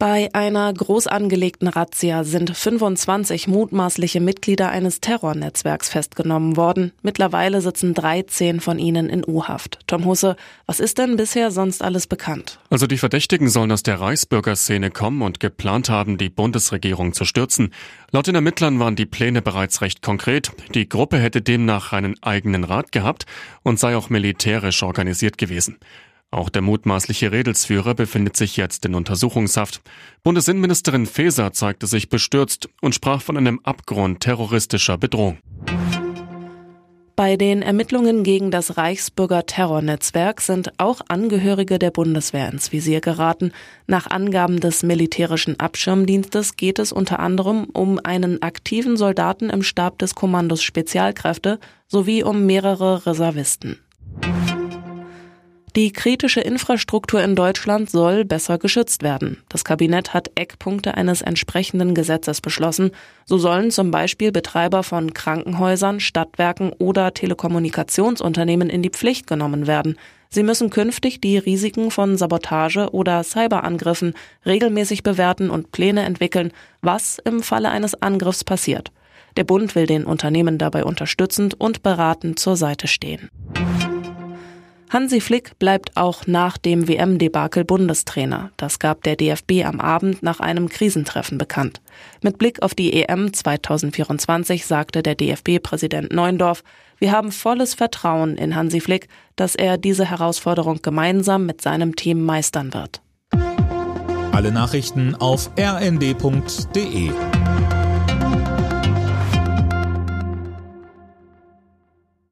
Bei einer groß angelegten Razzia sind 25 mutmaßliche Mitglieder eines Terrornetzwerks festgenommen worden. Mittlerweile sitzen 13 von ihnen in U-Haft. Tom Husse, was ist denn bisher sonst alles bekannt? Also die Verdächtigen sollen aus der Reichsbürgerszene kommen und geplant haben, die Bundesregierung zu stürzen. Laut den Ermittlern waren die Pläne bereits recht konkret. Die Gruppe hätte demnach einen eigenen Rat gehabt und sei auch militärisch organisiert gewesen. Auch der mutmaßliche Redelsführer befindet sich jetzt in Untersuchungshaft. Bundesinnenministerin Faeser zeigte sich bestürzt und sprach von einem Abgrund terroristischer Bedrohung. Bei den Ermittlungen gegen das Reichsbürger Terrornetzwerk sind auch Angehörige der Bundeswehr ins Visier geraten. Nach Angaben des militärischen Abschirmdienstes geht es unter anderem um einen aktiven Soldaten im Stab des Kommandos Spezialkräfte sowie um mehrere Reservisten. Die kritische Infrastruktur in Deutschland soll besser geschützt werden. Das Kabinett hat Eckpunkte eines entsprechenden Gesetzes beschlossen. So sollen zum Beispiel Betreiber von Krankenhäusern, Stadtwerken oder Telekommunikationsunternehmen in die Pflicht genommen werden. Sie müssen künftig die Risiken von Sabotage oder Cyberangriffen regelmäßig bewerten und Pläne entwickeln, was im Falle eines Angriffs passiert. Der Bund will den Unternehmen dabei unterstützend und beratend zur Seite stehen. Hansi Flick bleibt auch nach dem WM-Debakel Bundestrainer. Das gab der DFB am Abend nach einem Krisentreffen bekannt. Mit Blick auf die EM 2024 sagte der DFB-Präsident Neundorf, wir haben volles Vertrauen in Hansi Flick, dass er diese Herausforderung gemeinsam mit seinem Team meistern wird. Alle Nachrichten auf rnd.de